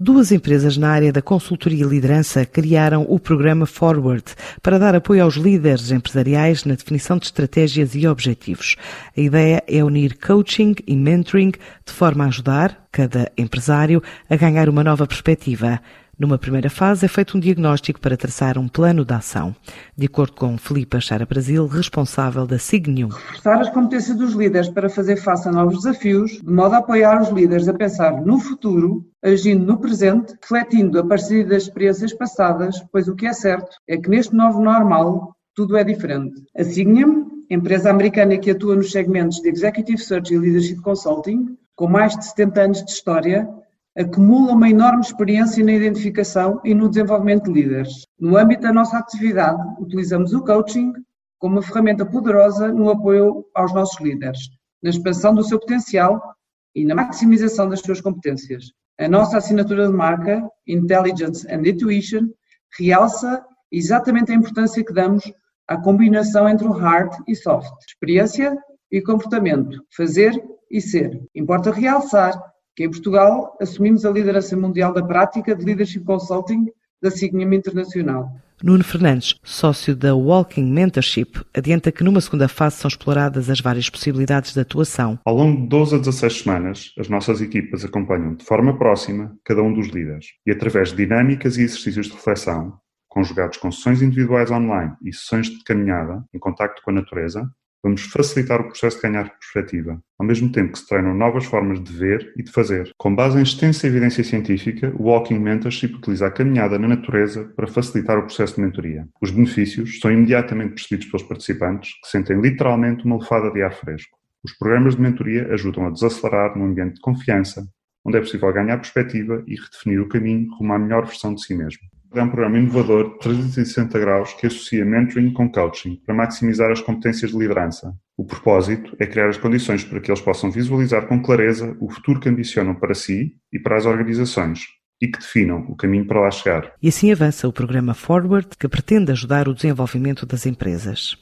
Duas empresas na área da consultoria e liderança criaram o programa Forward para dar apoio aos líderes empresariais na definição de estratégias e objetivos. A ideia é unir coaching e mentoring de forma a ajudar cada empresário a ganhar uma nova perspectiva. Numa primeira fase, é feito um diagnóstico para traçar um plano de ação. De acordo com Filipe Achara Brasil, responsável da Signium. Reforçar as competências dos líderes para fazer face a novos desafios, de modo a apoiar os líderes a pensar no futuro, agindo no presente, refletindo a partir das experiências passadas, pois o que é certo é que neste novo normal tudo é diferente. A Signium, empresa americana que atua nos segmentos de Executive Search e Leadership Consulting, com mais de 70 anos de história, acumula uma enorme experiência na identificação e no desenvolvimento de líderes. No âmbito da nossa atividade, utilizamos o coaching como uma ferramenta poderosa no apoio aos nossos líderes, na expansão do seu potencial e na maximização das suas competências. A nossa assinatura de marca, Intelligence and Intuition, realça exatamente a importância que damos à combinação entre o hard e soft, experiência e comportamento, fazer e ser. Importa realçar que em Portugal assumimos a liderança mundial da prática de Leadership Consulting da Signium Internacional. Nuno Fernandes, sócio da Walking Mentorship, adianta que numa segunda fase são exploradas as várias possibilidades de atuação. Ao longo de 12 a 16 semanas, as nossas equipas acompanham de forma próxima cada um dos líderes e através de dinâmicas e exercícios de reflexão, conjugados com sessões individuais online e sessões de caminhada em contacto com a natureza, Vamos facilitar o processo de ganhar perspectiva, ao mesmo tempo que se treinam novas formas de ver e de fazer. Com base em extensa evidência científica, o Walking Mentorship utiliza a caminhada na natureza para facilitar o processo de mentoria. Os benefícios são imediatamente percebidos pelos participantes, que sentem literalmente uma lefada de ar fresco. Os programas de mentoria ajudam a desacelerar num ambiente de confiança, onde é possível ganhar perspectiva e redefinir o caminho rumo à melhor versão de si mesmo. É um programa inovador 360 graus que associa mentoring com coaching para maximizar as competências de liderança. O propósito é criar as condições para que eles possam visualizar com clareza o futuro que ambicionam para si e para as organizações e que definam o caminho para lá chegar. E assim avança o programa Forward, que pretende ajudar o desenvolvimento das empresas.